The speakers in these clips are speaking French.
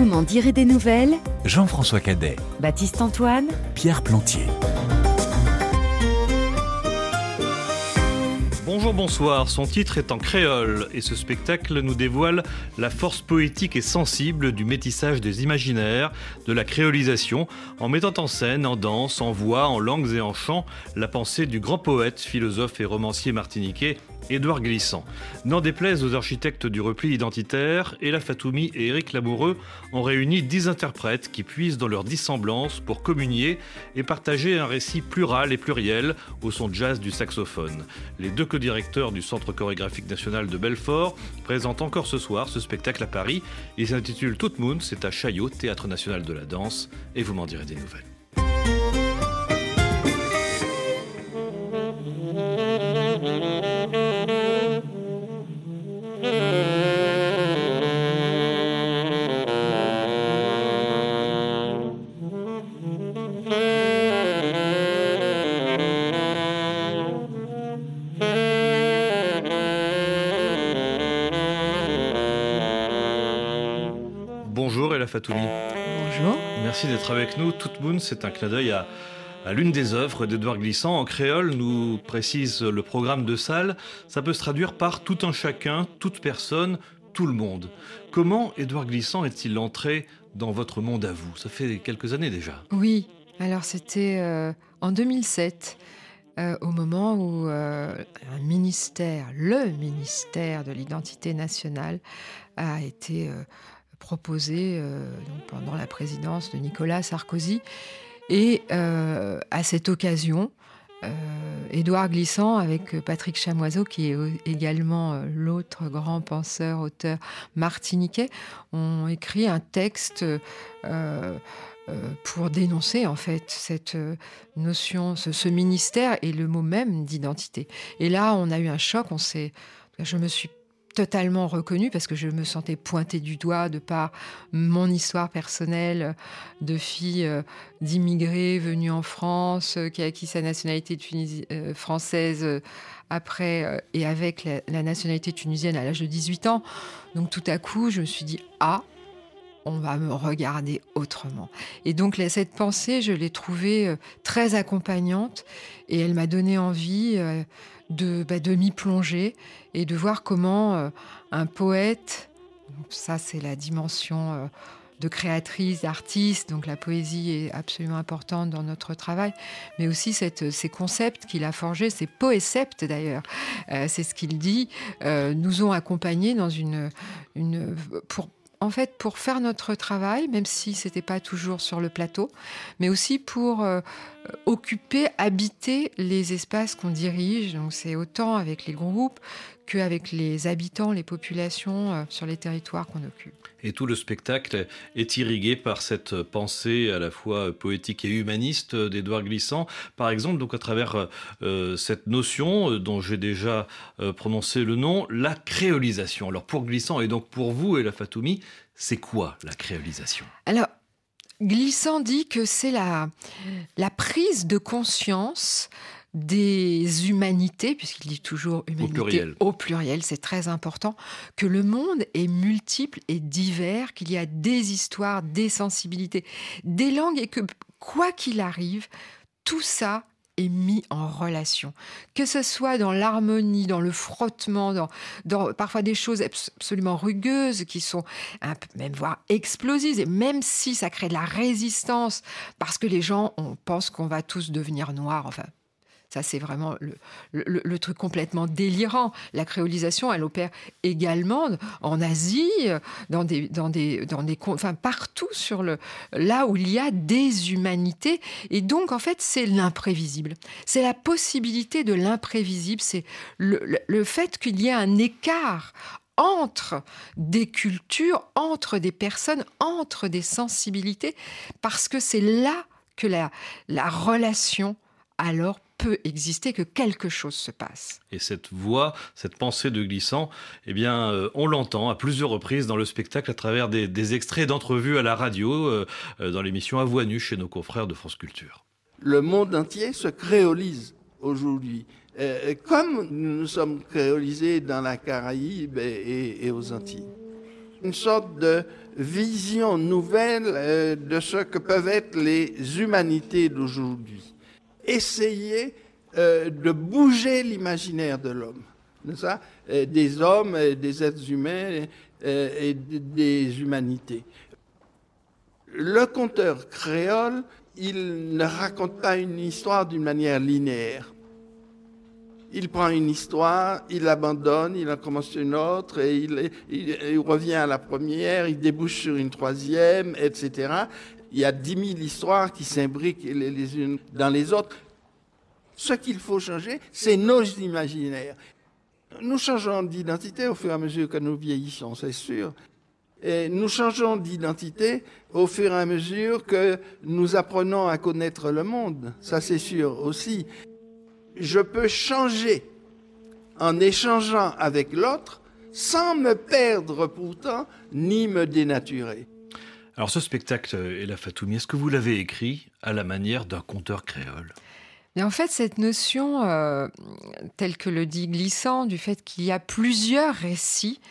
Vous m'en direz des nouvelles Jean-François Cadet, Baptiste Antoine Pierre Plantier. Bonjour, bonsoir. Son titre est en créole et ce spectacle nous dévoile la force poétique et sensible du métissage des imaginaires, de la créolisation, en mettant en scène, en danse, en voix, en langues et en chants, la pensée du grand poète, philosophe et romancier martiniquais Édouard Glissant. N'en déplaise aux architectes du repli identitaire, Ella Fatoumi et Éric Lamoureux ont réuni dix interprètes qui puisent dans leur dissemblance pour communier et partager un récit plural et pluriel au son jazz du saxophone. Les deux co-directeurs du Centre chorégraphique national de Belfort présentent encore ce soir ce spectacle à Paris. Il s'intitule Tout Moon, c'est à Chaillot, Théâtre national de la danse, et vous m'en direz des nouvelles. Bonjour Ella Fatoumi. Bonjour. Merci d'être avec nous. Tout Moon, c'est un clin d'œil à, à l'une des œuvres d'Edouard Glissant. En créole, nous précise le programme de salle. Ça peut se traduire par tout un chacun, toute personne, tout le monde. Comment Édouard Glissant est-il entré dans votre monde à vous? Ça fait quelques années déjà. Oui, alors c'était euh, en 2007, euh, au moment où euh, un ministère, le ministère de l'identité nationale, a été euh, proposé euh, pendant la présidence de Nicolas Sarkozy. Et euh, à cette occasion, euh, Édouard Glissant, avec Patrick Chamoiseau, qui est également l'autre grand penseur, auteur martiniquais, ont écrit un texte pour dénoncer en fait cette notion, ce, ce ministère et le mot même d'identité. Et là, on a eu un choc. On s'est, je me suis totalement reconnue parce que je me sentais pointée du doigt de par mon histoire personnelle de fille euh, d'immigrés venue en France, euh, qui a acquis sa nationalité euh, française euh, après et avec la, nationalité tunisienne à l'âge de 18 ans. Donc tout à coup, je me suis dit ah, on va me regarder autrement. Et donc cette pensée, je l'ai trouvée très accompagnante et elle m'a donné envie de, bah, de m'y plonger et de voir comment euh, un poète, ça c'est la dimension euh, de créatrice, d'artiste, donc la poésie est absolument importante dans notre travail, mais aussi cette, ces concepts qu'il a forgés, ces poéceptes d'ailleurs, euh, c'est ce qu'il dit, euh, nous ont accompagnés dans une, une pour en fait, pour faire notre travail, même si c'était pas toujours sur le plateau, mais aussi pour euh, occuper, habiter les espaces qu'on dirige. Donc, c'est autant avec les groupes qu'avec les habitants, les populations euh, sur les territoires qu'on occupe. Et tout le spectacle est irrigué par cette pensée à la fois poétique et humaniste d'Édouard Glissant. Par exemple, donc à travers euh, cette notion euh, dont j'ai déjà euh, prononcé le nom, la créolisation. Alors pour Glissant et donc pour vous et la Fatoumi, c'est quoi la créolisation? Alors, Glissant dit que c'est la, la prise de conscience des humanités, puisqu'il dit toujours humanité pluriel. au pluriel, c'est très important, que le monde est multiple et divers, qu'il y a des histoires, des sensibilités, des langues, et que quoi qu'il arrive, tout ça est mis en relation. Que ce soit dans l'harmonie, dans le frottement, dans, dans parfois des choses abs- absolument rugueuses qui sont un peu, même voire explosives, et même si ça crée de la résistance, parce que les gens on pense qu'on va tous devenir noirs, enfin. Ça, c'est vraiment le, truc complètement délirant. La créolisation, elle opère également en Asie, dans des, dans des, dans des, enfin partout sur le, là où il y a des humanités. Et donc, en fait, c'est l'imprévisible. C'est la possibilité de l'imprévisible. C'est le fait qu'il y ait un écart entre des cultures, entre des personnes, entre des sensibilités, parce que c'est là que la, la relation alors peut exister, que quelque chose se passe. Et cette voix, cette pensée de Glissant, eh bien, euh, on l'entend à plusieurs reprises dans le spectacle à travers des, des extraits d'entrevues à la radio, euh, euh, dans l'émission À voix nue chez nos confrères de France Culture. le monde entier se créolise aujourd'hui. Euh, comme nous sommes créolisés dans la Caraïbe et, et- et aux Antilles. une sorte de vision nouvelle euh, de ce que peuvent être les humanités d'aujourd'hui. Essayer euh, de bouger l'imaginaire de l'homme, ça euh, des hommes, des êtres humains et des humanités. Le conteur créole, il ne raconte pas une histoire d'une manière linéaire il prend une histoire, il l'abandonne, il en commence une autre, et il, revient à la première, il débouche sur une troisième, etc. Il y a dix mille histoires qui s'imbriquent les, unes dans les autres. Ce qu'il faut changer, c'est nos imaginaires. Nous changeons d'identité au fur et à mesure que nous vieillissons, c'est sûr. Et nous changeons d'identité au fur et à mesure que nous apprenons à connaître le monde, ça c'est sûr aussi je peux changer en échangeant avec l'autre sans me perdre pourtant ni me dénaturer. Alors ce spectacle, Ella Fatoumi, est-ce que vous l'avez écrit à la manière d'un conteur créole? Mais en fait, cette notion, euh, telle que le dit Glissant, du fait qu'il y a plusieurs récits,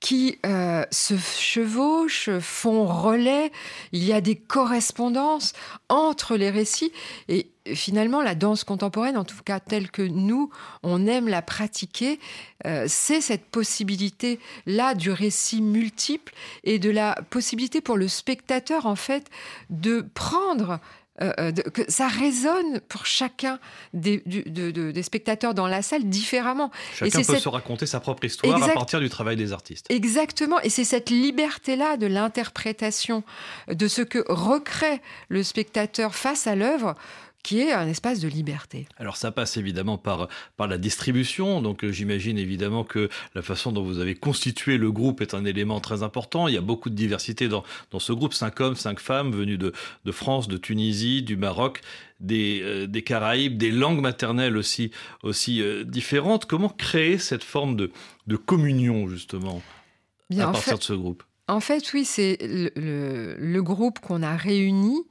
qui euh, se chevauchent, font relais. Il y a des correspondances entre les récits. Et finalement, la danse contemporaine, en tout cas telle que nous, on aime la pratiquer, euh, c'est cette possibilité-là du récit multiple et de la possibilité pour le spectateur, en fait, de prendre euh, euh, que ça résonne pour chacun des, des, spectateurs dans la salle différemment. Chacun peut se raconter sa propre histoire à partir du travail des artistes. Exactement, et c'est cette liberté-là de l'interprétation de ce que recrée le spectateur face à l'œuvre qui est un espace de liberté. Alors ça passe évidemment par, par la distribution, donc euh, j'imagine évidemment que la façon dont vous avez constitué le groupe est un élément très important. Il y a beaucoup de diversité dans, dans ce groupe, cinq hommes, cinq femmes venus de, de France, de Tunisie, du Maroc, des, euh, des Caraïbes, des langues maternelles aussi, aussi euh, différentes. Comment créer cette forme de, de communion justement à partir de ce groupe? En fait, oui, c'est le, le, le groupe qu'on a réuni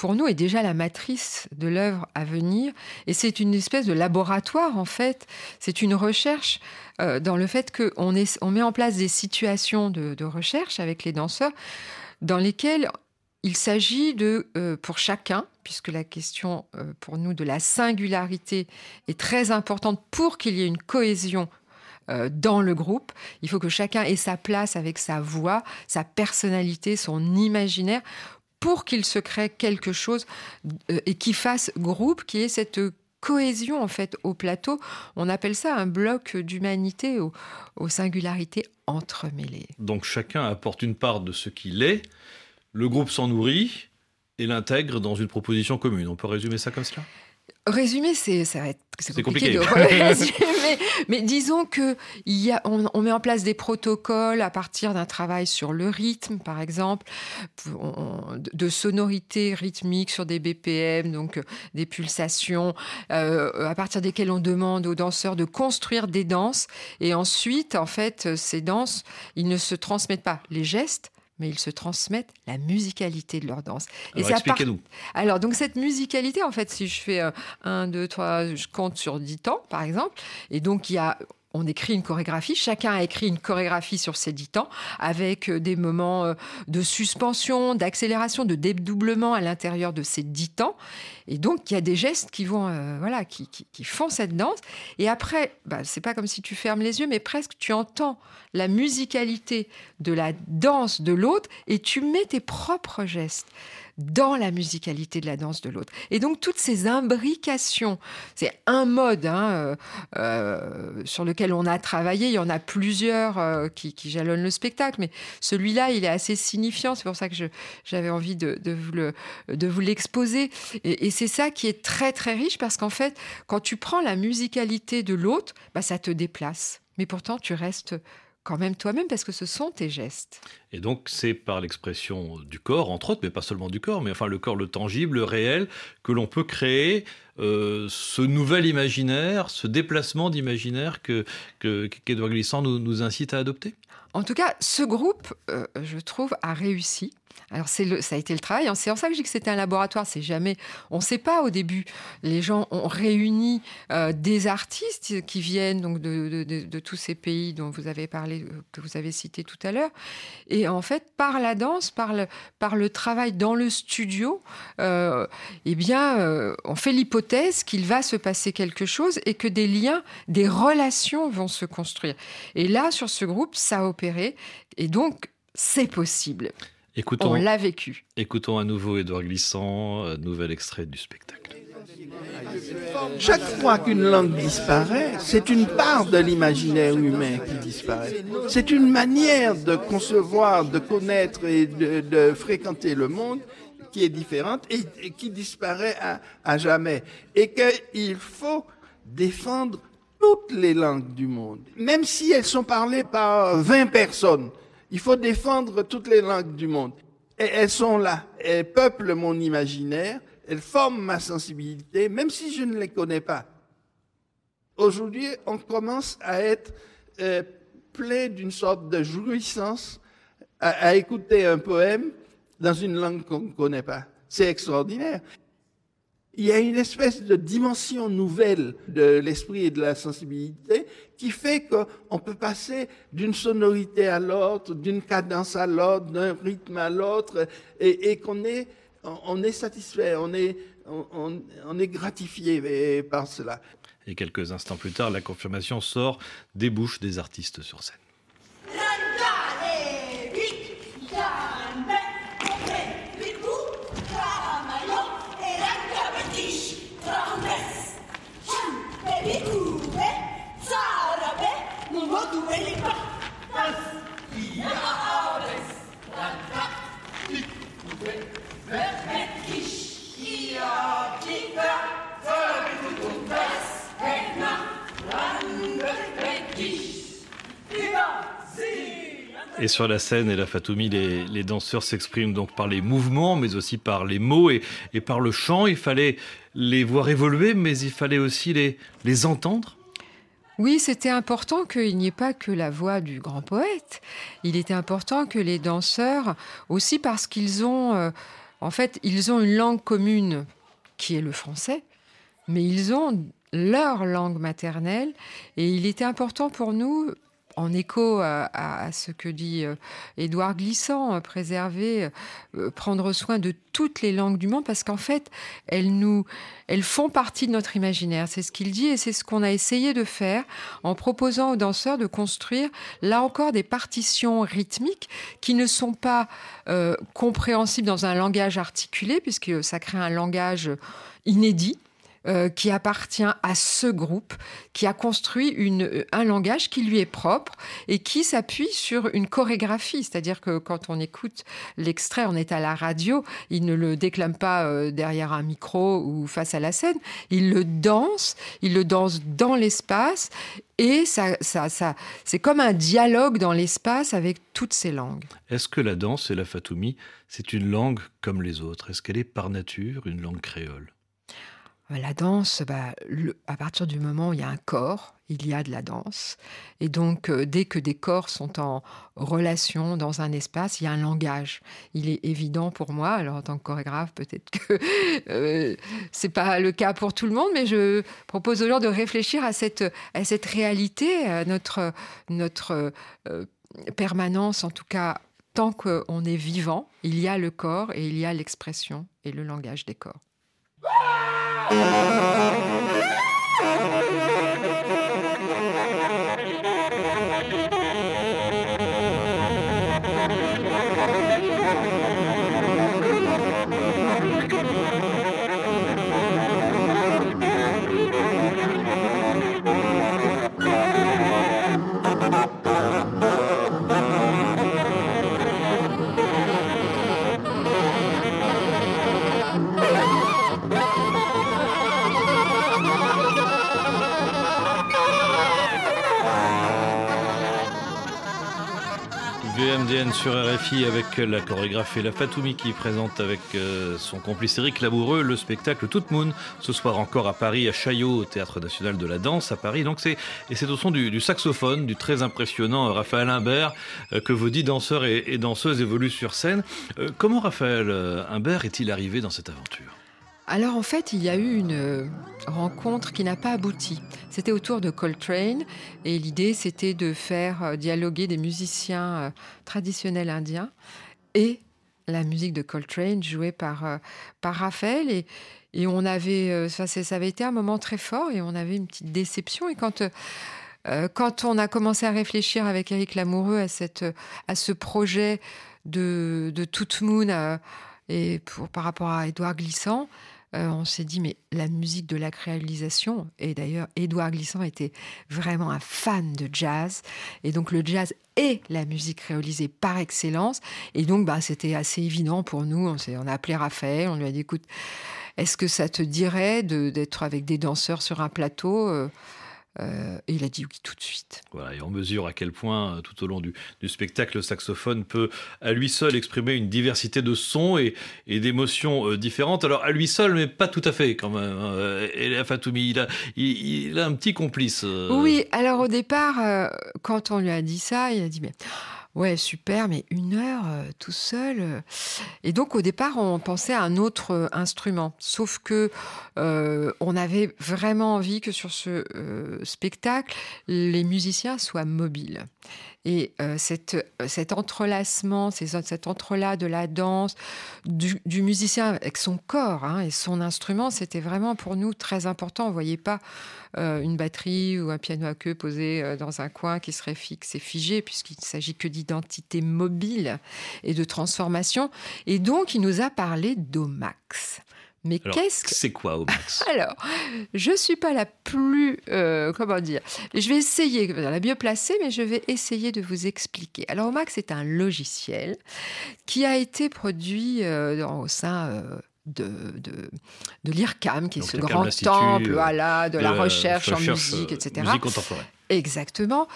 pour nous, est déjà la matrice de l'œuvre à venir. Et c'est une espèce de laboratoire, en fait. C'est une recherche euh, dans le fait qu'on on met en place des situations de, recherche avec les danseurs dans lesquelles il s'agit de, euh, pour chacun, puisque la question euh, pour nous de la singularité est très importante pour qu'il y ait une cohésion dans le groupe. Il faut que chacun ait sa place avec sa voix, sa personnalité, son imaginaire pour qu'il se crée quelque chose euh, et qui fasse groupe, qui ait cette cohésion en au plateau. On appelle ça un bloc d'humanité aux, aux, singularités entremêlées. Donc chacun apporte une part de ce qu'il est, le groupe s'en nourrit et l'intègre dans une proposition commune. On peut résumer ça comme cela? Résumer, c'est ça va être c'est compliqué, de résumer, mais disons que il y a, on, met en place des protocoles à partir d'un travail sur le rythme, par exemple, de sonorité rythmique sur des BPM, donc euh, des pulsations, euh, à partir desquelles on demande aux danseurs de construire des danses, et ensuite, en fait, ces danses, ils ne se transmettent pas. Les gestes, mais ils se transmettent la musicalité de leur danse. Alors, expliquez-nous. Alors, donc cette musicalité, en fait, si je fais 1, 2, 3, je compte sur 10 temps, par exemple, et donc il y a on écrit une chorégraphie, chacun a écrit une chorégraphie sur ses dix temps, avec euh, des moments euh, de suspension, d'accélération, de dédoublement à l'intérieur de ces dix temps. Et donc, il y a des gestes qui vont, euh, voilà, qui, font cette danse. Et après, bah, c'est pas comme si tu fermes les yeux, mais presque tu entends la musicalité de la danse de l'autre et tu mets tes propres gestes dans la musicalité de la danse de l'autre. Et donc toutes ces imbrications, c'est un mode hein, euh, euh, sur lequel on a travaillé, il y en a plusieurs euh, qui, jalonnent le spectacle, mais celui-là, il est assez signifiant, c'est pour ça que j'avais envie de, vous l'exposer. Et, c'est ça qui est très très riche, parce qu'en fait, quand tu prends la musicalité de l'autre, bah, ça te déplace. Mais pourtant, tu restes quand même toi-même parce que ce sont tes gestes. Et donc c'est par l'expression du corps, entre autres, mais pas seulement du corps, mais enfin le corps, le tangible, le réel, que l'on peut créer euh, ce nouvel imaginaire, ce déplacement d'imaginaire que qu'Edouard Glissant nous, nous, incite à adopter En tout cas, ce groupe, euh, je trouve, a réussi. Alors ça a été le travail. C'est en ça que je dis que c'était un laboratoire. C'est jamais, on ne sait pas au début. Les gens ont réuni euh, des artistes qui viennent donc de, tous ces pays dont vous avez parlé, euh, que vous avez cité tout à l'heure. Et en fait, par la danse, par le, travail dans le studio, euh, eh bien, on fait l'hypothèse qu'il va se passer quelque chose et que des liens, des relations vont se construire. Et là, sur ce groupe, ça a opéré. Et donc, c'est possible. Écoutons, On l'a vécu. Écoutons à nouveau Édouard Glissant, euh, nouvel extrait du spectacle. Chaque fois qu'une langue disparaît, c'est une part de l'imaginaire humain qui disparaît. C'est une manière de concevoir, de connaître et de, de fréquenter le monde qui est différente et, et qui disparaît à, à jamais. Et qu'il faut défendre toutes les langues du monde, même si elles sont parlées par 20 personnes. Il faut défendre toutes les langues du monde. Et elles sont là. Elles peuplent mon imaginaire. Elles forment ma sensibilité, même si je ne les connais pas. Aujourd'hui, on commence à être euh, plein d'une sorte de jouissance à, à écouter un poème dans une langue qu'on ne connaît pas. C'est extraordinaire. Il y a une espèce de dimension nouvelle de l'esprit et de la sensibilité qui fait qu'on peut passer d'une sonorité à l'autre, d'une cadence à l'autre, d'un rythme à l'autre, et, qu'on est, satisfait, on est, on est gratifié par cela. Et quelques instants plus tard, la confirmation sort des bouches des artistes sur scène. Et sur la scène, et la Fatoumi, les, danseurs s'expriment donc par les mouvements, mais aussi par les mots et, par le chant. Il fallait les voir évoluer, mais il fallait aussi les, les entendre. Oui, c'était important qu'il n'y ait pas que la voix du grand poète. Il était important que les danseurs, aussi parce qu'ils ont, euh, en fait, ils ont une langue commune qui est le français, mais ils ont leur langue maternelle. Et il était important pour nous, en écho à, à, ce que dit euh, Édouard Glissant, euh, préserver, euh, prendre soin de toutes les langues du monde, parce qu'en fait, elles nous, elles font partie de notre imaginaire. C'est ce qu'il dit et c'est ce qu'on a essayé de faire en proposant aux danseurs de construire, là encore, des partitions rythmiques qui ne sont pas euh, compréhensibles dans un langage articulé, puisque ça crée un langage inédit euh, qui appartient à ce groupe, qui a construit une, un langage qui lui est propre et qui s'appuie sur une chorégraphie. C'est-à-dire que quand on écoute l'extrait, on est à la radio, il ne le déclame pas euh, derrière un micro ou face à la scène, il le danse, il le danse dans l'espace et ça, ça, ça, c'est comme un dialogue dans l'espace avec toutes ces langues. Est-ce que la danse et la fatoumi, c'est une langue comme les autres? Est-ce qu'elle est par nature une langue créole? La danse, bah, à partir du moment où il y a un corps, il y a de la danse. Et donc, euh, dès que des corps sont en relation dans un espace, il y a un langage. Il est évident pour moi, alors en tant que chorégraphe, peut-être que euh, c'est pas le cas pour tout le monde, mais je propose aux gens de réfléchir à cette, à cette réalité, à notre, notre euh, permanence, en tout cas, tant qu'on est vivant, il y a le corps et il y a l'expression et le langage des corps. Música Sur RFI avec la chorégraphe La Fatoumi qui présente avec euh, son complice Eric Lamoureux le spectacle Toute Moon ce soir encore à Paris à Chaillot au Théâtre National de la Danse à Paris. Donc c'est et c'est au son du, saxophone du très impressionnant Raphaël Imbert euh, que vos dix danseurs et, et, danseuses évoluent sur scène. Euh, comment Raphaël Imbert est-il arrivé dans cette aventure? Alors en fait, il y a eu une euh, rencontre qui n'a pas abouti. C'était autour de Coltrane et l'idée c'était de faire euh, dialoguer des musiciens euh, traditionnels indiens et la musique de Coltrane jouée par, par Raphaël et, et on avait ça, ça, avait été un moment très fort et on avait une petite déception et quand quand on a commencé à réfléchir avec Eric Lamoureux à, cette, à ce projet de, de Toute Moon et pour, par rapport à Édouard Glissant, euh, on s'est dit, mais la musique de la réalisation, et d'ailleurs, Édouard Glissant était vraiment un fan de jazz, et donc le jazz est la musique réalisée par excellence, et donc bah, c'était assez évident pour nous. On, on a appelé Raphaël, on lui a dit, écoute, est-ce que ça te dirait d'être avec des danseurs sur un plateau euh, euh, et il a dit oui tout de suite. Voilà, et on mesure à quel point, euh, tout au long du, spectacle, le saxophone peut à lui seul exprimer une diversité de sons et, d'émotions euh, différentes. Alors à lui seul, mais pas tout à fait quand même. Hein. Et Fatoumi, il a, il, a un petit complice. Oui, alors au départ, quand on lui a dit ça, il a dit mais Ouais, super, mais une heure euh, tout seul. Euh. Et donc au départ, on pensait à un autre euh, instrument, sauf que on avait vraiment envie que sur ce spectacle, les musiciens soient mobiles. Et euh, cet entrelacement, cet entrelac de la danse, du, musicien avec son corps hein, et son instrument, c'était vraiment pour nous très important. On ne voyait pas euh, une batterie ou un piano à queue posé euh, dans un coin qui serait fixe et figé, puisqu'il ne s'agit que d'identité mobile et de transformation. Et donc, il nous a parlé d'Omax. Mais qu'est-ce que c'est quoi Omax? Alors, je suis pas la plus euh, comment dire. Je vais essayer, la mieux placée, mais je vais essayer de vous expliquer. Alors Omax est un logiciel qui a été produit euh, au sein euh, de, de, de l'IRCAM, qui est ce grand temple voilà, de, la recherche, en musique, etc. Musique contemporaine. Exactement.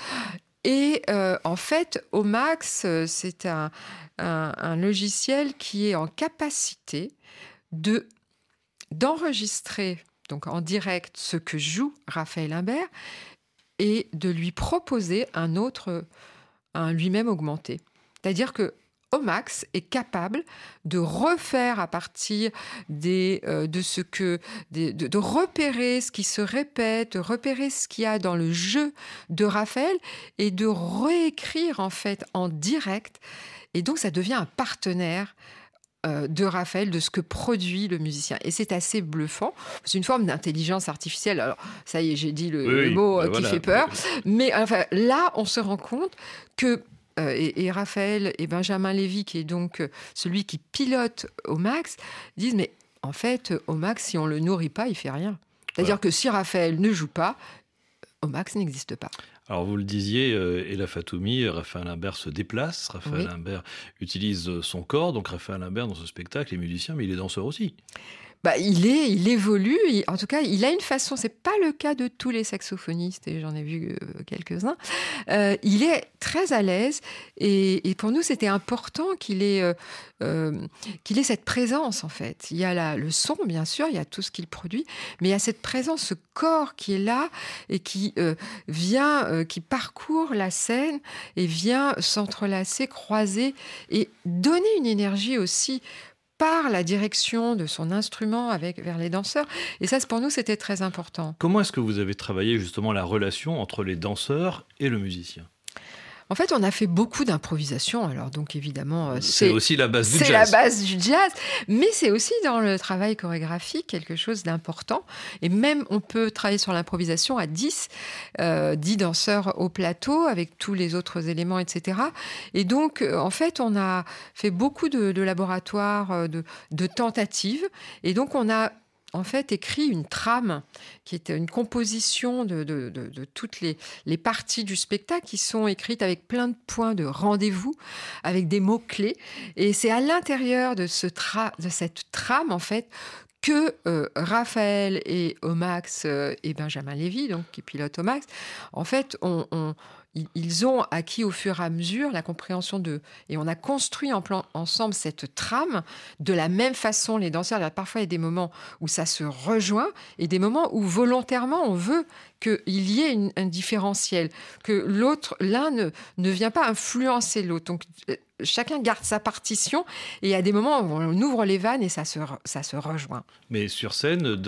Et en fait, Omax, c'est un, un, logiciel qui est en capacité de d'enregistrer donc en direct ce que joue Raphaël Imbert et de lui proposer un autre, un lui-même augmenté. C'est-à-dire que Omax est capable de refaire à partir des, euh, de ce que, de, repérer ce qui se répète, de repérer ce qu'il y a dans le jeu de Raphaël et de réécrire en fait en direct. Et donc ça devient un partenaire de Raphaël, de ce que produit le musicien. Et c'est assez bluffant. C'est une forme d'intelligence artificielle. Alors, ça y est, j'ai dit le, mot euh, bah qui fait peur. Mais enfin, là, on se rend compte que euh, et, Raphaël et Benjamin Lévy, qui est donc celui qui pilote au max, disent mais en fait, au max, si on le nourrit pas, il fait rien. C'est-à-dire que si Raphaël ne joue pas, au max n'existe pas. Alors vous le disiez, euh, Ella Fatoumi, Raphaël Imbert se déplace, Raphaël Imbert utilise son corps, donc Raphaël Imbert dans ce spectacle est musicien, mais il est danseur aussi. Bah, il est, il évolue. en tout cas, il a une façon. C'est pas le cas de tous les saxophonistes, et j'en ai vu euh, quelques-uns. Euh, il est très à l'aise, et, pour nous, c'était important qu'il ait, euh, qu'il ait cette présence en fait. Il y a le son, bien sûr, il y a tout ce qu'il produit, mais il y a cette présence, ce corps qui est là et qui vient, qui parcourt la scène et vient s'entrelacer, croiser et donner une énergie aussi par la direction de son instrument avec, vers les danseurs. Et ça, pour nous, c'était très important. Comment est-ce que vous avez travaillé justement la relation entre les danseurs et le musicien? En fait, on a fait beaucoup d'improvisation. Alors, donc évidemment, euh, c'est aussi la base du jazz. C'est la base du jazz, mais c'est aussi dans le travail chorégraphique quelque chose d'important. Et même, on peut travailler sur l'improvisation à 10, euh, 10 danseurs au plateau avec tous les autres éléments, etc. Et donc, euh, en fait, on a fait beaucoup de, laboratoires, de, de tentatives. Et donc, on a en fait écrit une trame qui est une composition de, toutes les, parties du spectacle qui sont écrites avec plein de points de rendez-vous, avec des mots-clés. Et c'est à l'intérieur de, ce de cette trame, en fait, que euh, Raphaël et Omax euh, et Benjamin Lévy, donc qui pilotent Omax, en fait, on, ils, ont acquis au fur et à mesure la compréhension de... Et on a construit en plan, ensemble cette trame de la même façon, les danseurs. Parfois, il y a des moments où ça se rejoint et des moments où volontairement on veut qu'il y ait un différentiel, que l'autre, l'un ne, ne vient pas influencer l'autre. Donc, euh, chacun garde sa partition et a des moments où on ouvre les vannes et ça se, ça se rejoint. Mais sur scène,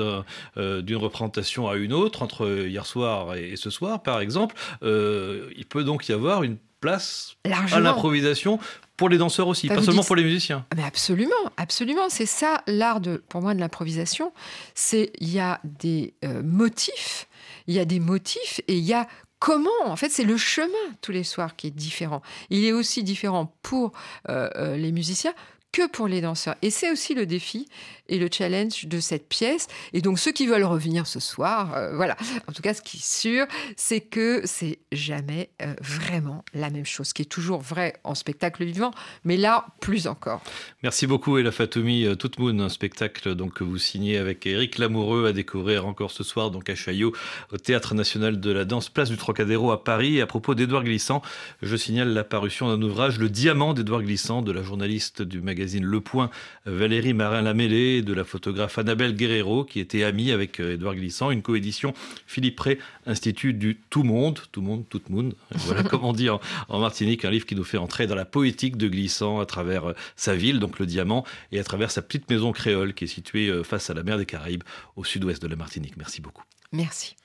euh, d'une représentation à une autre, entre hier soir et ce soir par exemple, euh, il peut donc y avoir une place à l'improvisation pour les danseurs aussi, pas seulement pour les musiciens. Ah, mais absolument, absolument. C'est ça l'art de, pour moi, de l'improvisation. C'est il y a des euh, motifs, il y a des motifs et il y a comment En fait, c'est le chemin tous les soirs qui est différent. Il est aussi différent pour euh, les musiciens que pour les danseurs. Et c'est aussi le défi et le challenge de cette pièce. Et donc ceux qui veulent revenir ce soir, euh, voilà. En tout cas, ce qui est sûr, c'est que c'est jamais euh, vraiment la même chose, qui est toujours vrai en spectacle vivant, mais là plus encore. Merci beaucoup Ella Fatoumi, euh, Moon, un spectacle donc que vous signez avec Eric Lamoureux à découvrir encore ce soir donc à Chaillot au Théâtre National de la Danse, place du Trocadéro à Paris. Et à propos d'Edouard Glissant, je signale l'apparition d'un ouvrage, Le Diamant d'Edouard Glissant, de la journaliste du magazine Le Point, Valérie Marin-Lamélé de la photographe Annabelle Guerrero, qui était amie avec Edouard euh, Glissant, une coédition Philippe Ray, Institut du Tout Monde, Tout Monde, Tout Monde, voilà comment dire en, Martinique, un livre qui nous fait entrer dans la poétique de Glissant à travers euh, sa ville, donc le Diamant, et à travers sa petite maison créole qui est située euh, face à la mer des Caraïbes, au sud-ouest de la Martinique. Merci beaucoup. Merci.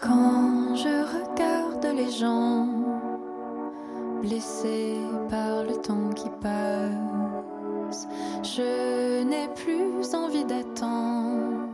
Quand je regarde les gens blessés par le temps qui passe, je n'ai plus envie d'attendre.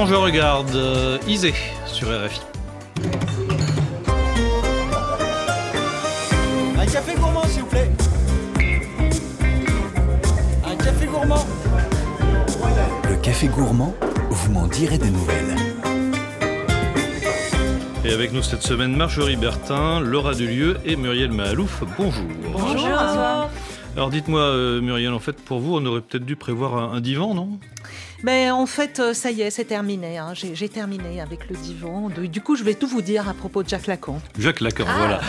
Quand je regarde euh, Isée sur RFI. Un café gourmand, s'il vous plaît. Un café gourmand. Le café gourmand, vous m'en direz des nouvelles. Et avec nous cette semaine, Marjorie Bertin, Laura Dulieu et Muriel Mahalouf. Bonjour. Bonjour. Alors dites-moi, euh, Muriel, en fait, pour vous, on aurait peut-être dû prévoir un divan, non? Mais en fait, euh, ça y est, c'est terminé. hein. J'ai j'ai terminé avec le divan. Du coup, je vais tout vous dire à propos de Jacques Lacan. Jacques Lacan, Ah, voilà.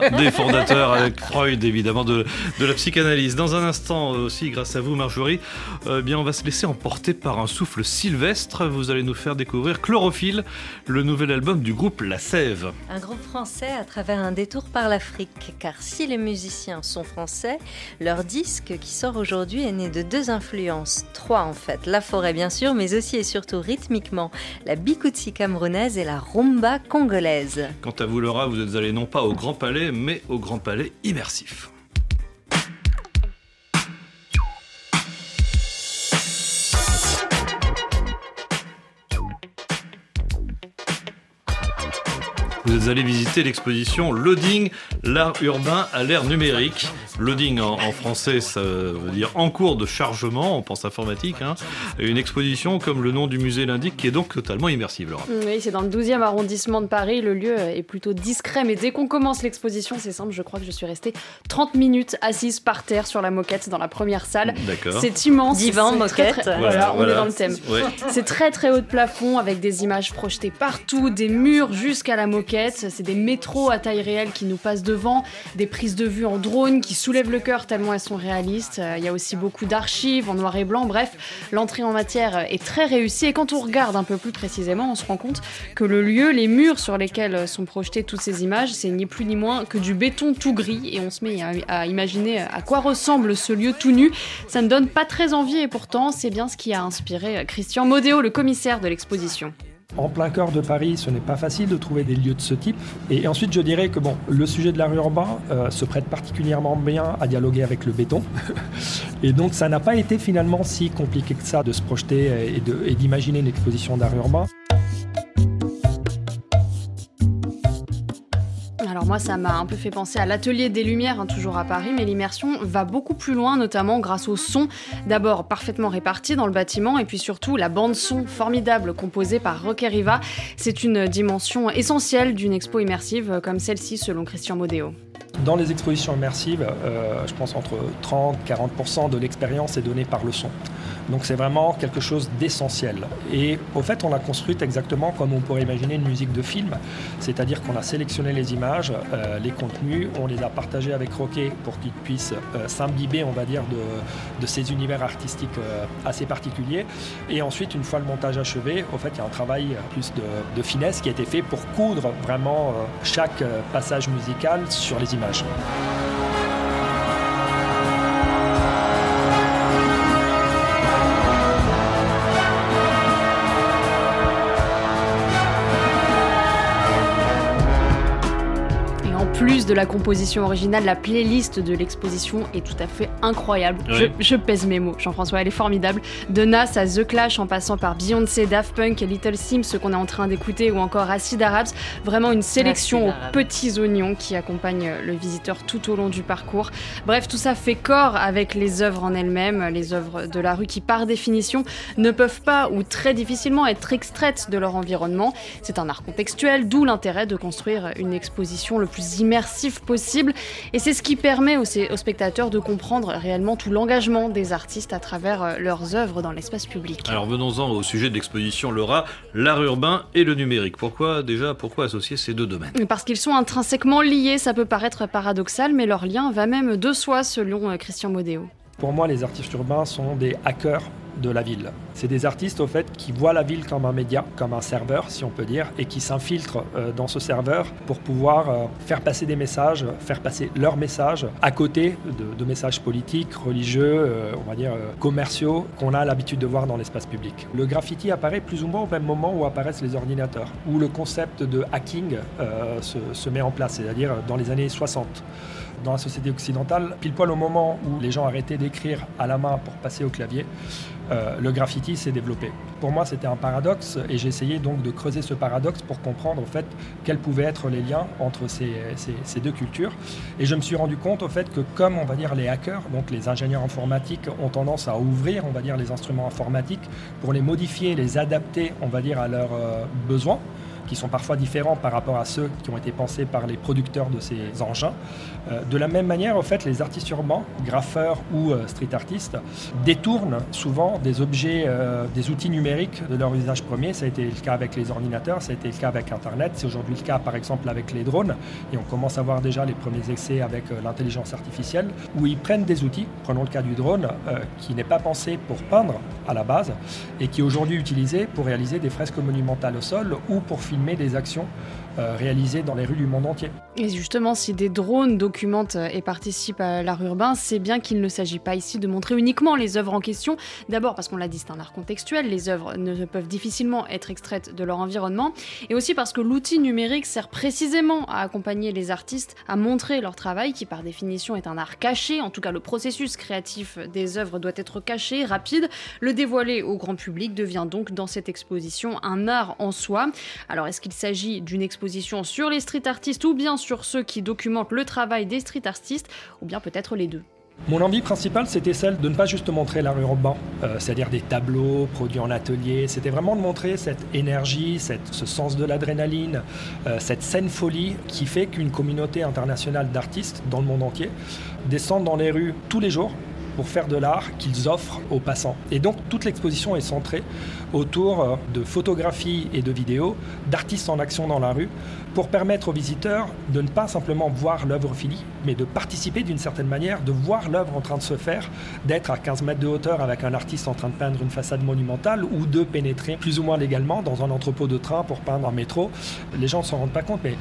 oh. L'un des fondateurs, avec Freud évidemment, de, de la psychanalyse. Dans un instant aussi, grâce à vous, Marjorie, euh, bien, on va se laisser emporter par un souffle sylvestre. Vous allez nous faire découvrir Chlorophylle, le nouvel album du groupe La Sève. Un groupe français à travers un détour par l'Afrique. Car si les musiciens sont français, leur disque qui sort aujourd'hui est né de deux influences. Trois en fait. La forêt bien sûr, mais aussi et surtout rythmiquement la bikutsi camerounaise et la rumba congolaise. Quant à vous, Laura, vous êtes allé non pas au Grand Palais, mais au Grand Palais immersif. Vous êtes allé visiter l'exposition Loading, l'art urbain à l'ère numérique. Loading en, en français, ça veut dire en cours de chargement, on pense informatique. Hein. Une exposition, comme le nom du musée l'indique, qui est donc totalement immersive, Laura. Oui, c'est dans le 12e arrondissement de Paris. Le lieu est plutôt discret, mais dès qu'on commence l'exposition, c'est simple. Je crois que je suis restée 30 minutes assise par terre sur la moquette dans la première salle. D'accord. C'est immense. Divan, très, moquette. très- Voilà, voilà, on voilà. est dans le thème. Ouais. C'est très très haut de plafond avec des images projetées partout, des murs jusqu'à la moquette. C'est des métros à taille réelle qui nous passent devant, des prises de vue en drone qui soulèvent le cœur tellement elles sont réalistes. Euh, Il y a aussi beaucoup d'archives en noir et blanc. Bref, l'entrée en matière est très réussie. Et quand on regarde un peu plus précisément, on se rend compte que le lieu, les murs sur lesquels sont projetées toutes ces images, c'est ni plus ni moins que du béton tout gris. Et on se met à, à imaginer à quoi ressemble ce lieu tout nu. Ça ne donne pas très envie et pourtant, c'est bien ce qui a inspiré Christian Modéo, le commissaire de l'exposition. En plein cœur de Paris, ce n'est pas facile de trouver des lieux de ce type. Et ensuite, je dirais que bon, le sujet de l'art urbain euh, se prête particulièrement bien à dialoguer avec le béton. et donc, ça n'a pas été finalement si compliqué que ça de se projeter et d'imaginer une exposition d'art urbain. Alors moi, ça m'a un peu fait penser à l'atelier des Lumières, hein, toujours à Paris, mais l'immersion va beaucoup plus loin, notamment grâce au son, d'abord parfaitement réparti dans le bâtiment, et puis surtout la bande son formidable composée par Roque Riva. C'est une dimension essentielle d'une expo immersive comme celle-ci, selon Christian Modéo. Dans les expositions immersives, euh, je pense entre 30-40% de l'expérience est donnée par le son. Donc c'est vraiment quelque chose d'essentiel. Et au fait, on l'a construite exactement comme on pourrait imaginer une musique de film. C'est-à-dire qu'on a sélectionné les images, euh, les contenus, on les a partagés avec Roquet pour qu'il puisse euh, s'imbiber, on va dire, de, ces univers artistiques euh, assez particuliers. Et ensuite, une fois le montage achevé, au fait, il y a un travail plus de, finesse qui a été fait pour coudre vraiment chaque passage musical sur les images. De la composition originale, la playlist de l'exposition est tout à fait incroyable. Je, Oui. je pèse mes mots, Jean-François, elle est formidable. De Nas à The Clash en passant par Beyoncé, Daft Punk et Little Sims, ce qu'on est en train d'écouter, ou encore Acid Arabs. Vraiment une sélection aux petits oignons qui accompagnent le visiteur tout au long du parcours. Bref, tout ça fait corps avec les œuvres en elles-mêmes, les œuvres de la rue qui, par définition, ne peuvent pas ou très difficilement être extraites de leur environnement. C'est un art contextuel, d'où l'intérêt de construire une exposition le plus possible. Et c'est ce qui permet aux, aux spectateurs de comprendre réellement tout l'engagement des artistes à travers euh, leurs œuvres dans l'espace public. Alors venons-en au sujet de l'exposition Laura, l'art urbain et le numérique. Pourquoi déjà, pourquoi associer ces deux domaines? Parce qu'ils sont intrinsèquement liés, ça peut paraître paradoxal, mais leur lien va même de soi selon euh, Christian Modéo. Pour moi, les artistes urbains sont des hackers de la ville. C'est des artistes au fait qui voient la ville comme un média, comme un serveur si on peut dire, et qui s'infiltrent euh, dans ce serveur pour pouvoir euh, faire passer des messages, faire passer leurs messages à côté de, messages politiques, religieux, euh, on va dire commerciaux qu'on a l'habitude de voir dans l'espace public. Le graffiti apparaît plus ou moins au même moment où apparaissent les ordinateurs, où le concept de hacking se met en place, c'est-à-dire dans les années 60 dans la société occidentale, pile poil au moment où les gens arrêtaient d'écrire à la main pour passer au clavier, euh, le graffiti s'est développé. Pour moi, c'était un paradoxe et j'ai essayé donc de creuser ce paradoxe pour comprendre en fait quels pouvaient être les liens entre ces, ces- deux cultures. Et je me suis rendu compte au fait que comme on va dire les hackers, donc les ingénieurs informatiques, ont tendance à ouvrir, on va dire les instruments informatiques pour les modifier, les adapter, on va dire à leurs euh, besoins qui sont parfois différents par rapport à ceux qui ont été pensés par les producteurs de ces engins. Euh, de la même manière, en fait, les artistes urbains, graffeurs ou euh, street artistes, détournent souvent des objets, euh, des outils numériques de leur usage premier. Ça a été le cas avec les ordinateurs, ça a été le cas avec Internet, c'est aujourd'hui le cas par exemple avec les drones. Et on commence à voir déjà les premiers essais avec l'intelligence artificielle, où ils prennent des outils, prenons le cas du drone, qui n'est pas pensé pour peindre à la base, et qui est aujourd'hui utilisé pour réaliser des fresques monumentales au sol ou pour filmer des actions euh, réalisées dans les rues du monde entier. Et justement, si des drones documentent et participent à l'art urbain, c'est bien qu'il ne s'agit pas ici de montrer uniquement les œuvres en question. D'abord parce qu'on l'a dit, c'est un art contextuel, les œuvres ne peuvent difficilement être extraites de leur environnement, et aussi parce que l'outil numérique sert précisément à accompagner les artistes à montrer leur travail, qui par définition est un art caché, en tout cas le processus créatif des œuvres doit être caché, rapide. Le dévoiler au grand public devient donc dans cette exposition un art en soi. Alors est-ce qu'il s'agit d'une exposition sur les street artistes ou bien sur ceux qui documentent le travail des street artistes, ou bien peut-être les deux. Mon envie principale, c'était celle de ne pas juste montrer l'art urbain, euh, c'est-à-dire des tableaux produits en atelier. C'était vraiment de montrer cette énergie, cette, ce sens de l'adrénaline, euh, cette saine folie qui fait qu'une communauté internationale d'artistes dans le monde entier descend dans les rues tous les jours pour faire de l'art qu'ils offrent aux passants. Et donc toute l'exposition est centrée autour euh, de photographies et de vidéos d'artistes en action dans la rue pour permettre aux visiteurs de ne pas simplement voir l'œuvre finie, mais de participer d'une certaine manière, de voir l'œuvre en train de se faire, d'être à 15 mètres de hauteur avec un artiste en train de peindre une façade monumentale ou de pénétrer plus ou moins légalement dans un entrepôt de train pour peindre un métro. Les gens ne s'en rendent pas compte, mais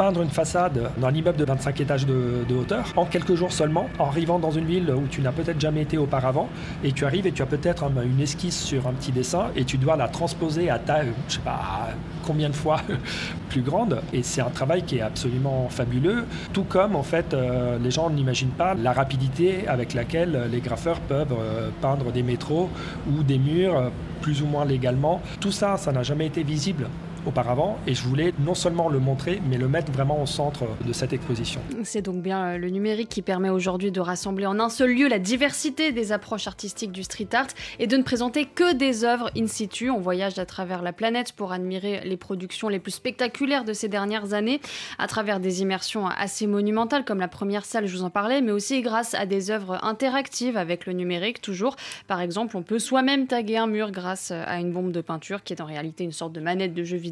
peindre une façade d'un immeuble de 25 étages de, hauteur en quelques jours seulement, en arrivant dans une ville où tu n'as peut-être jamais été auparavant, et tu arrives et tu as peut-être une esquisse sur un petit dessin, et tu dois la transposer à ta, je sais pas combien de fois plus grande, et c'est un travail qui est absolument fabuleux, tout comme en fait euh, les gens n'imaginent pas la rapidité avec laquelle les graffeurs peuvent euh, peindre des métros ou des murs euh, plus ou moins légalement. Tout ça, ça n'a jamais été visible auparavant et je voulais non seulement le montrer mais le mettre vraiment au centre de cette exposition. C'est donc bien euh, le numérique qui permet aujourd'hui de rassembler en un seul lieu la diversité des approches artistiques du street art et de ne présenter que des œuvres in situ. On voyage à travers la planète pour admirer les productions les plus spectaculaires de ces dernières années à travers des immersions assez monumentales comme la première salle, je vous en parlais, mais aussi grâce à des œuvres interactives avec le numérique toujours. Par exemple, on peut soi-même taguer un mur grâce à une bombe de peinture qui est en réalité une sorte de manette de jeu vidéo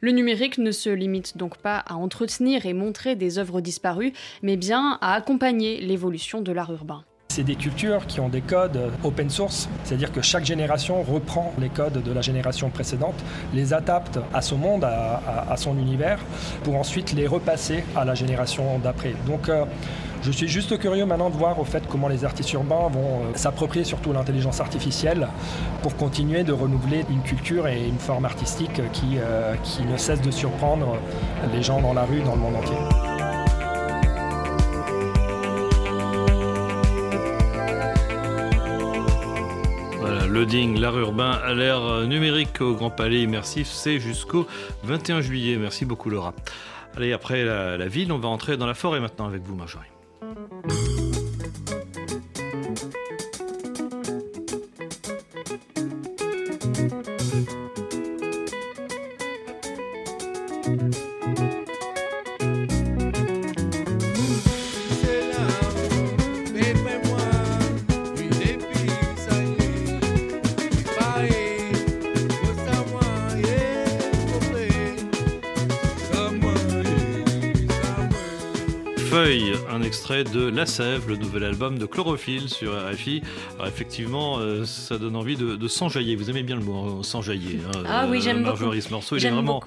le numérique ne se limite donc pas à entretenir et montrer des œuvres disparues, mais bien à accompagner l'évolution de l'art urbain. C'est des cultures qui ont des codes open source, c'est-à-dire que chaque génération reprend les codes de la génération précédente, les adapte à son monde, à, son univers, pour ensuite les repasser à la génération d'après. Donc euh, je suis juste curieux maintenant de voir au fait comment les artistes urbains vont euh, s'approprier surtout l'intelligence artificielle pour continuer de renouveler une culture et une forme artistique qui, euh, qui ne cesse de surprendre les gens dans la rue, dans le monde entier. Voilà, Loading, l'art urbain à l'ère numérique au Grand Palais Immersif, c'est jusqu'au 21 juillet. Merci beaucoup Laura. Allez, après la, la ville, on va entrer dans la forêt maintenant avec vous Marjorie. thank you de La Sève, le nouvel album de Chlorophylle sur RFI. Alors effectivement, euh, ça donne envie de, s'enjailler. Vous aimez bien le mot hein, s'enjailler. Hein, ah oui, j'aime beaucoup. ce morceau, il est vraiment,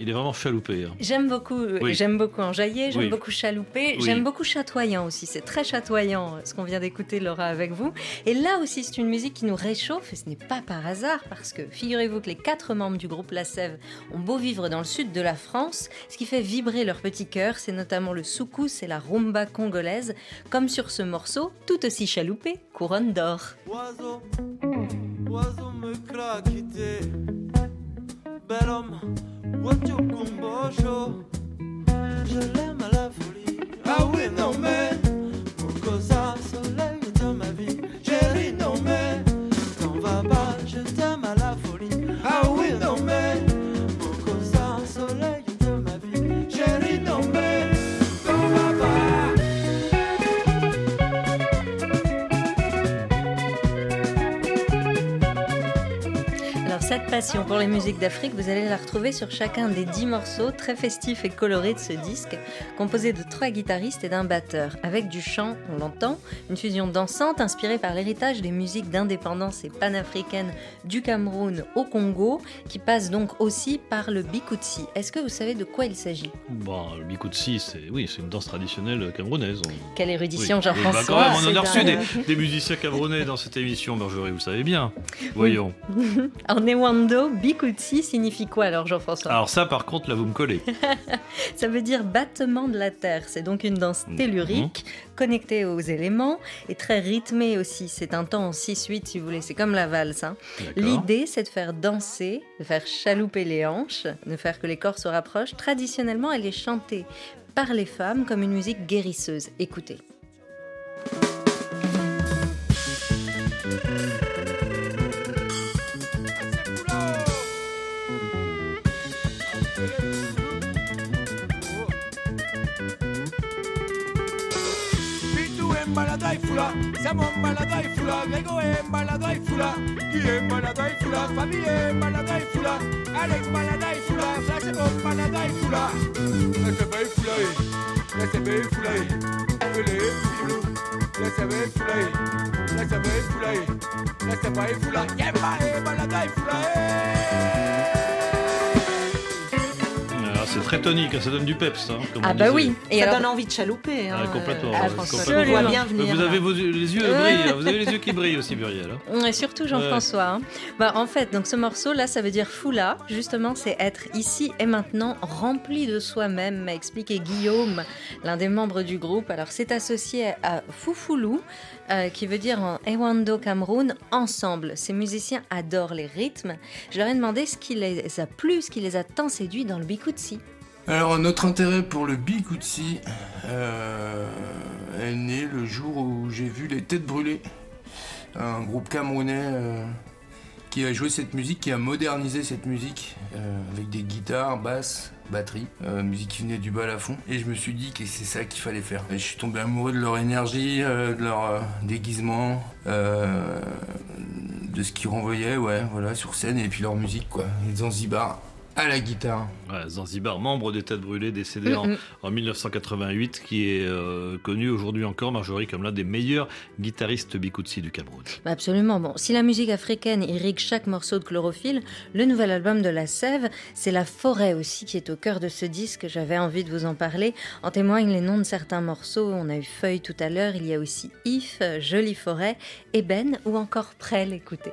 il est vraiment chaloupé. Hein. J'aime beaucoup, j'aime beaucoup enjailler, j'aime beaucoup chalouper, j'aime beaucoup chatoyant aussi. C'est très chatoyant euh, ce qu'on vient d'écouter, Laura, avec vous. Et là aussi, c'est une musique qui nous réchauffe et ce n'est pas par hasard parce que figurez-vous que les quatre membres du groupe La Sève ont beau vivre dans le sud de la France, ce qui fait vibrer leur petit cœur, c'est notamment le soukous et la rumba congolaise comme sur ce morceau tout aussi chaloupé, Couronne d'or. Oiseau, oiseau me craquité, bel homme, je l'aime à la folie. Ah oui, non mais, passion pour les musiques d'Afrique, vous allez la retrouver sur chacun des dix morceaux très festifs et colorés de ce disque, composé de trois guitaristes et d'un batteur, avec du chant, on l'entend, une fusion dansante inspirée par l'héritage des musiques d'indépendance et panafricaine du Cameroun au Congo, qui passe donc aussi par le bikutsi. Est-ce que vous savez de quoi il s'agit? Bon, le bikutsi, c'est oui, c'est une danse traditionnelle camerounaise. On- Quelle érudition, Oui. Jean-François même, on a reçu des, des musiciens camerounais dans cette émission, Marjorie, vous savez bien. Voyons. En Ewando, bikutsi signifie quoi alors, Jean-François? Alors ça, par contre, là, vous me collez. Ça veut dire battement de la terre. C'est donc une danse tellurique, connectée aux éléments et très rythmée aussi. C'est un temps en 6-8 si vous voulez. C'est comme la valse. hein. L'idée, c'est de faire danser, de faire chalouper les hanches, de faire que les corps se rapprochent. Traditionnellement, elle est chantée par les femmes comme une musique guérisseuse. Écoutez. fula, siamo balada e fula, Grego è balada e fula, Guy è balada e fula, Fabi è balada e fula, Alex balada e fula, Francesco balada e fula. Laisse belle fula, laisse belle fula, Fule e fulu, laisse belle fula, laisse belle fula, laisse belle fula, Yemba è balada e fula, eh! Très tonique, hein, ça donne du peps. hein, comme Ah bah disait. oui. Et ça alors- donne envie de chalouper. Hein, Ah, complètement. euh, François, complètement. bien venir. Vous avez vos yeux- les yeux brillent, hein, vous avez les yeux qui brillent aussi, Muriel. hein. Et surtout Jean-François. hein. Bah, en fait, donc ce morceau là, ça veut dire foula. Justement, c'est être ici et maintenant rempli de soi-même, m'a expliqué Guillaume, l'un des membres du groupe. Alors, c'est associé à Foufoulou, euh, qui veut dire en Ewando Cameroun, ensemble. Ces musiciens adorent les rythmes. Je leur ai demandé ce qui les a plu, ce qui les a tant séduits dans le bikutsi. Alors notre intérêt pour le Bikutsi est né le jour où j'ai vu les Têtes Brûlées, un groupe camerounais euh, qui a joué cette musique, qui a modernisé cette musique euh, avec des guitares, basses, batterie, euh, musique qui venait du bas à fond. Et je me suis dit que c'est ça qu'il fallait faire. Et je suis tombé amoureux de leur énergie, de leur déguisement, de ce qu'ils renvoyaient, ouais, voilà, sur scène et puis leur musique, quoi. Et Zanzibar à la guitare. Ouais, Zanzibar, membre des Têtes Brûlées, décédé en, Mhm. en 1988, qui est euh, connu aujourd'hui encore, Marjorie, comme l'un des meilleurs guitaristes bikutsi du Cameroun. Bah, Absolument. Bon, si la musique africaine irrigue chaque morceau de chlorophylle, le nouvel album de La Sève, c'est la forêt aussi qui est au cœur de ce disque. J'avais envie de vous en parler. En témoignent les noms de certains morceaux. On a eu Feuille tout à l'heure. Il y a aussi If, Jolie forêt, Ébène ou encore Prêle. Écoutez.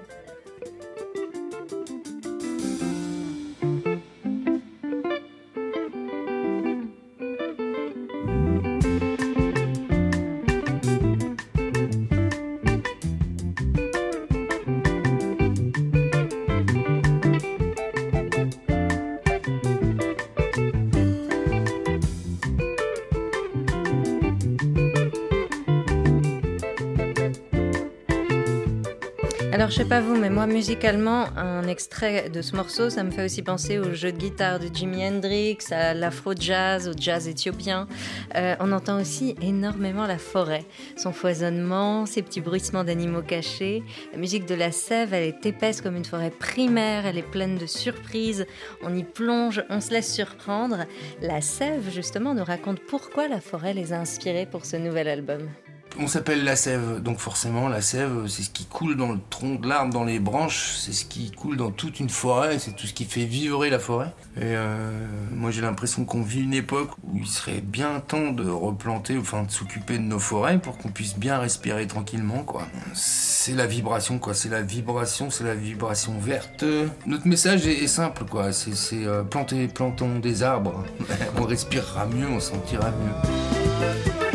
Pas vous, mais moi, musicalement, un extrait de ce morceau, ça me fait aussi penser au jeu de guitare de Jimi Hendrix, à l'afro-jazz, au jazz éthiopien. Euh, on entend aussi énormément la forêt, son foisonnement, ses petits bruissements d'animaux cachés. La musique de la sève, elle est épaisse comme une forêt primaire, elle est pleine de surprises. On y plonge, on se laisse surprendre. La sève, justement, nous raconte pourquoi la forêt les a inspirés pour ce nouvel album. On s'appelle la sève, donc forcément la sève, c'est ce qui coule dans le tronc de l'arbre, dans les branches, c'est ce qui coule dans toute une forêt, c'est tout ce qui fait vibrer la forêt. Et euh, moi j'ai l'impression qu'on vit une époque où il serait bien temps de replanter, enfin de s'occuper de nos forêts pour qu'on puisse bien respirer tranquillement, quoi. C'est la vibration, quoi. C'est la vibration, c'est la vibration verte. Notre message est, simple, quoi. C'est c'est, euh, planter, plantons des arbres. on respirera mieux, on sentira mieux.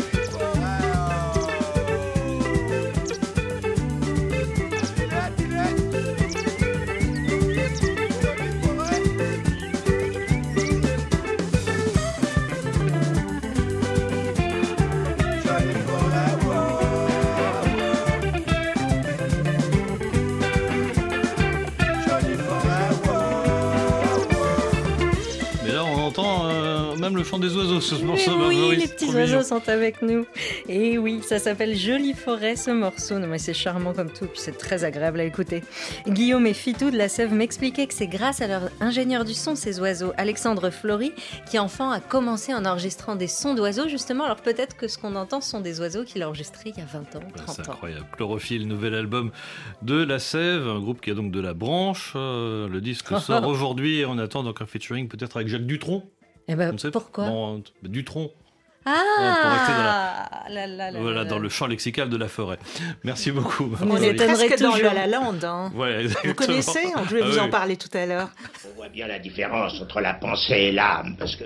Morceau. Oui, les petits oiseaux sont avec nous. Et oui, ça s'appelle Jolie forêt, ce morceau. Non, mais c'est charmant comme tout, puis c'est très agréable à écouter. Guillaume et Fitou de la Sève m'expliquaient que c'est grâce à leur ingénieur du son, ces oiseaux, Alexandre Flory, qui enfant a commencé en enregistrant des sons d'oiseaux, justement. Alors peut-être que ce qu'on entend sont des oiseaux qu'il a enregistrés il y a 20 ans, 30 ans. C'est incroyable. Chlorophylle, nouvel album de la Sève, un groupe qui a donc de la branche. Euh, le disque sort aujourd'hui et on attend donc un featuring peut-être avec Jacques Dutronc. Eh ben, pourquoi bon, Dutronc. Ah dans, voilà, dans le champ lexical de la forêt. Merci beaucoup. On est presque dans La La Land. Hein. Ouais, vous connaissez Je vais ah vous en parler tout à l'heure. On voit bien la différence entre la pensée et l'âme, parce que.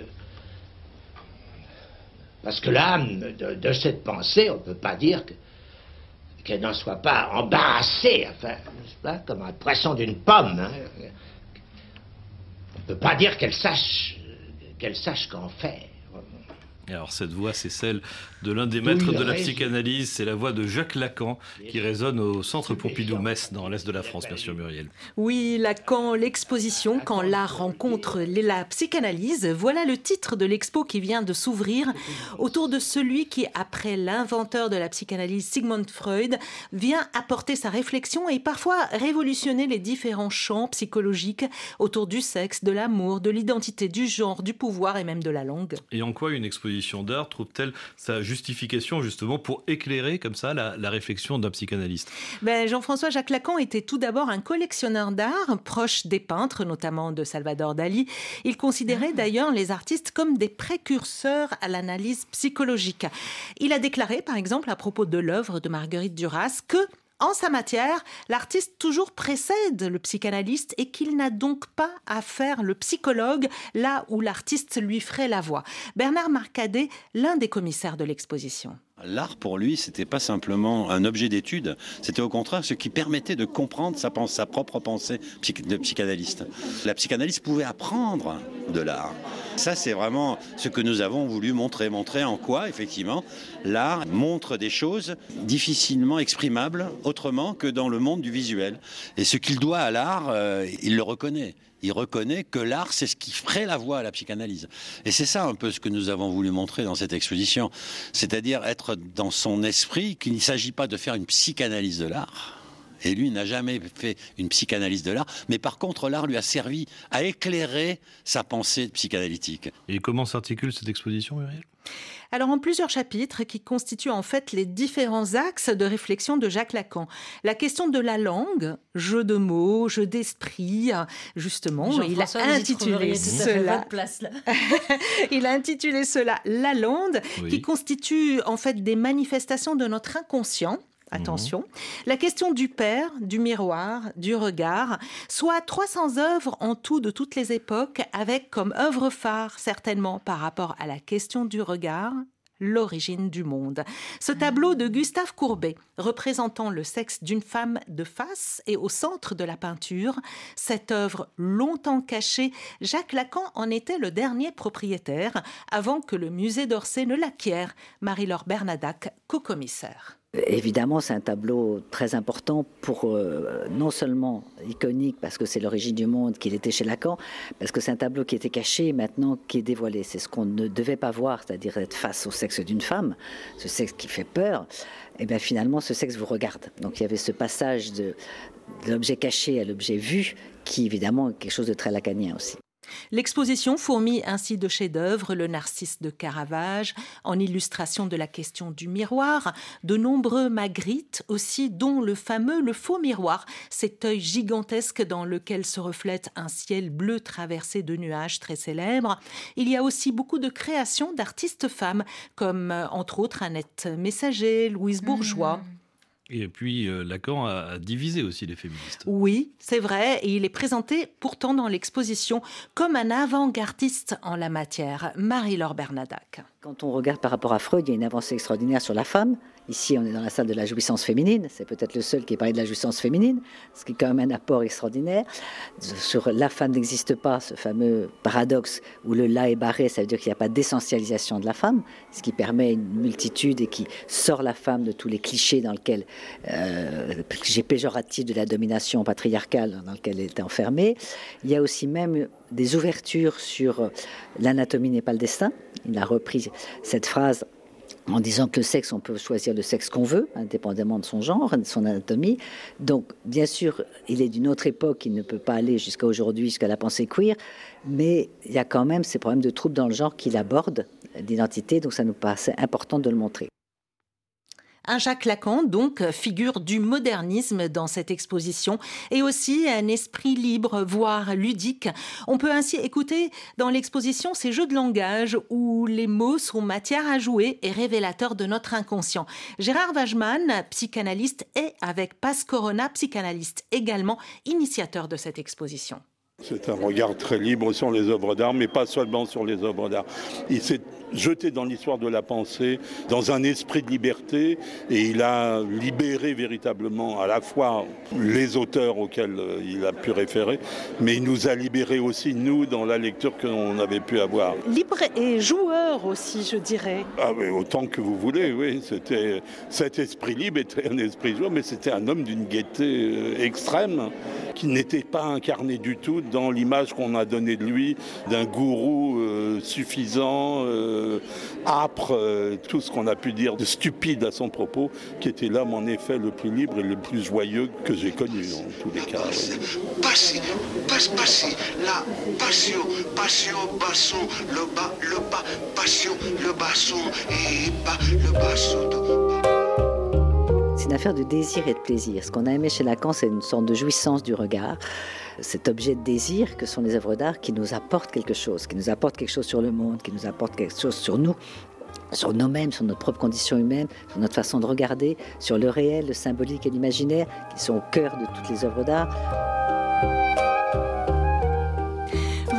Parce que l'âme de, de cette pensée, on ne peut pas dire que qu'elle n'en soit pas embarrassée, enfin, n'est-ce pas, comme un poisson d'une pomme. hein. On ne peut pas dire qu'elle sache, qu'elle sache qu'en faire. Et alors cette voix, c'est celle de l'un des maîtres Oui, de la psychanalyse, c'est la voix de Jacques Lacan qui résonne au centre Pompidou-Metz dans l'est de la France, bien sûr Muriel. Oui, Lacan, l'exposition Quand l'art rencontre la psychanalyse. Voilà le titre de l'expo qui vient de s'ouvrir autour de celui qui, après l'inventeur de la psychanalyse Sigmund Freud, vient apporter sa réflexion et parfois révolutionner les différents champs psychologiques autour du sexe, de l'amour, de l'identité, du genre, du pouvoir et même de la langue. Et en quoi une exposition d'art trouve-t-elle sa justification justement pour éclairer comme ça la, la réflexion d'un psychanalyste Ben, Jean-François Jacques Lacan était tout d'abord un collectionneur d'art, proche des peintres, notamment de Salvador Dali. Il considérait d'ailleurs les artistes comme des précurseurs à l'analyse psychologique. Il a déclaré, par exemple, à propos de l'œuvre de Marguerite Duras, que en sa matière, l'artiste toujours précède le psychanalyste et qu'il n'a donc pas à faire le psychologue là où l'artiste lui ferait la voix. Bernard Marcadet, l'un des commissaires de l'exposition. L'art, pour lui, c'était pas simplement un objet d'étude, c'était au contraire ce qui permettait de comprendre sa, propre pensée de psychanalyste. La psychanalyse pouvait apprendre de l'art. Ça, c'est vraiment ce que nous avons voulu montrer. Montrer en quoi, effectivement, l'art montre des choses difficilement exprimables autrement que dans le monde du visuel. Et ce qu'il doit à l'art, euh, il le reconnaît. Il reconnaît que l'art, c'est ce qui ferait la voie à la psychanalyse. Et c'est ça un peu ce que nous avons voulu montrer dans cette exposition. C'est-à-dire être dans son esprit qu'il ne s'agit pas de faire une psychanalyse de l'art. Et lui n'a jamais fait une psychanalyse de l'art, mais par contre l'art lui a servi à éclairer sa pensée psychanalytique. Et comment s'articule cette exposition, Muriel? Alors en plusieurs chapitres qui constituent en fait les différents axes de réflexion de Jacques Lacan. La question de la langue, jeu de mots, jeu d'esprit, justement, il a intitulé cela. votre place, là. il a intitulé cela La Lande, Oui. qui constitue en fait des manifestations de notre inconscient. Attention. La question du père, du miroir, du regard, soit 300 œuvres en tout de toutes les époques, avec comme œuvre phare certainement par rapport à la question du regard, l'origine du monde. Ce tableau de Gustave Courbet, représentant le sexe d'une femme de face et au centre de la peinture, cette œuvre longtemps cachée, Jacques Lacan en était le dernier propriétaire avant que le musée d'Orsay ne l'acquiert. Marie-Laure Bernadac, co-commissaire. Évidemment, c'est un tableau très important pour euh, non seulement iconique parce que c'est l'origine du monde qu'il était chez Lacan, parce que c'est un tableau qui était caché et maintenant qui est dévoilé. C'est ce qu'on ne devait pas voir, c'est-à-dire être face au sexe d'une femme, ce sexe qui fait peur. Et bien finalement, ce sexe vous regarde. Donc il y avait ce passage de, de l'objet caché à l'objet vu, qui évidemment est quelque chose de très lacanien aussi. L'exposition fourmille ainsi de chefs-d'œuvre, le Narcisse de Caravage, en illustration de la question du miroir, de nombreux Magritte aussi, dont le fameux Le Faux Miroir, cet œil gigantesque dans lequel se reflète un ciel bleu traversé de nuages très célèbres. Il y a aussi beaucoup de créations d'artistes femmes, comme euh, entre autres Annette Messager, Louise Bourgeois. Et puis euh, Lacan a, a divisé aussi les féministes. Oui, c'est vrai, et il est présenté pourtant dans l'exposition comme un avant-gardiste en la matière, Marie-Laure Bernadac. Quand on regarde par rapport à Freud, il y a une avancée extraordinaire sur la femme. Ici, on est dans la salle de la jouissance féminine. C'est peut-être le seul qui ait parlé de la jouissance féminine, ce qui est quand même un apport extraordinaire. Sur la femme n'existe pas, ce fameux paradoxe où le là est barré, ça veut dire qu'il n'y a pas d'essentialisation de la femme, ce qui permet une multitude et qui sort la femme de tous les clichés dans lesquels, euh, clichés péjoratifs de la domination patriarcale dans lequel elle est enfermée. Il y a aussi même des ouvertures sur l'anatomie n'est pas le destin. Il a repris cette phrase en disant que le sexe, on peut choisir le sexe qu'on veut, indépendamment de son genre, de son anatomie. Donc, bien sûr, il est d'une autre époque, il ne peut pas aller jusqu'à aujourd'hui, jusqu'à la pensée queer, mais il y a quand même ces problèmes de troubles dans le genre qu'il aborde, d'identité, donc ça nous paraissait important de le montrer. Un Jacques Lacan, donc, figure du modernisme dans cette exposition et aussi un esprit libre, voire ludique. On peut ainsi écouter dans l'exposition ces jeux de langage où les mots sont matière à jouer et révélateurs de notre inconscient. Gérard Wajman, psychanalyste, et avec Paz Corona, psychanalyste également, initiateur de cette exposition. C'est un regard très libre sur les œuvres d'art, mais pas seulement sur les œuvres d'art. Il s'est jeté dans l'histoire de la pensée, dans un esprit de liberté, et il a libéré véritablement à la fois les auteurs auxquels euh, il a pu référer, mais il nous a libérés aussi, nous, dans la lecture qu'on avait pu avoir. Libre et joueur aussi, je dirais. Ah oui, autant que vous voulez, oui. C'était, cet esprit libre était un esprit joueur, mais c'était un homme d'une gaieté euh, extrême, qui n'était pas incarné du tout dans l'image qu'on a donnée de lui, d'un gourou euh, suffisant, euh, âpre, euh, tout ce qu'on a pu dire de stupide à son propos, qui était l'homme en effet le plus libre et le plus joyeux que j'ai connu en tous les cas. Passer, passe, passer, la passion, passion, basson, le bas, le bas, passion, le basson, et bas, le basson. C'est une affaire de désir et de plaisir. Ce qu'on a aimé chez Lacan, c'est une sorte de jouissance du regard cet objet de désir que sont les œuvres d'art qui nous apportent quelque chose, qui nous apportent quelque chose sur le monde, qui nous apportent quelque chose sur nous, sur nous-mêmes, sur notre propre condition humaine, sur notre façon de regarder, sur le réel, le symbolique et l'imaginaire, qui sont au cœur de toutes les œuvres d'art.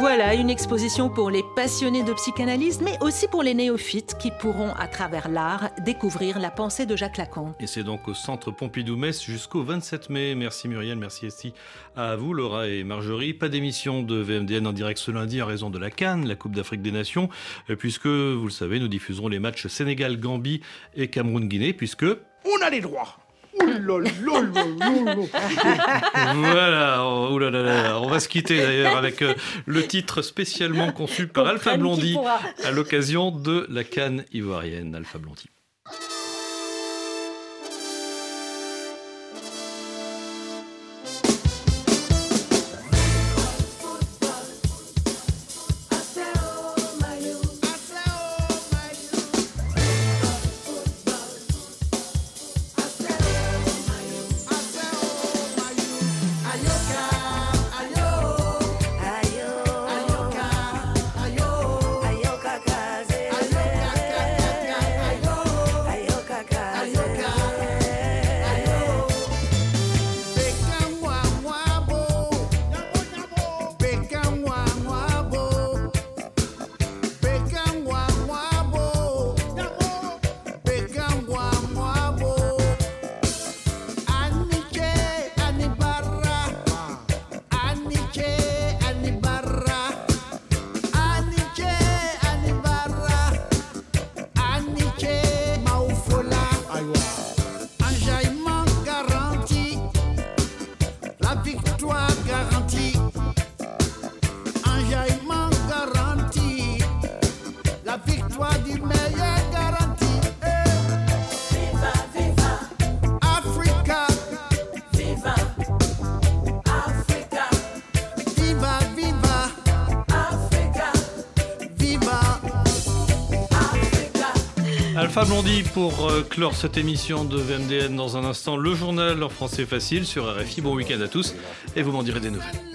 Voilà une exposition pour les passionnés de psychanalyse, mais aussi pour les néophytes qui pourront, à travers l'art, découvrir la pensée de Jacques Lacan. Et c'est donc au centre Pompidou-Metz jusqu'au 27 mai. Merci Muriel, merci Esti. À vous, Laura et Marjorie. Pas d'émission de VMDN en direct ce lundi en raison de la Cannes, la Coupe d'Afrique des Nations, puisque, vous le savez, nous diffuserons les matchs Sénégal-Gambie et Cameroun-Guinée, puisque... On a les droits voilà, oh, on va se quitter d'ailleurs avec euh, le titre spécialement conçu par Alpha Blondie à l'occasion de la canne ivoirienne. Alpha Blondie. Alpha Blondie pour euh, clore cette émission de VMDN dans un instant. Le journal en français facile sur RFI. Bon week-end à tous et vous m'en direz des nouvelles.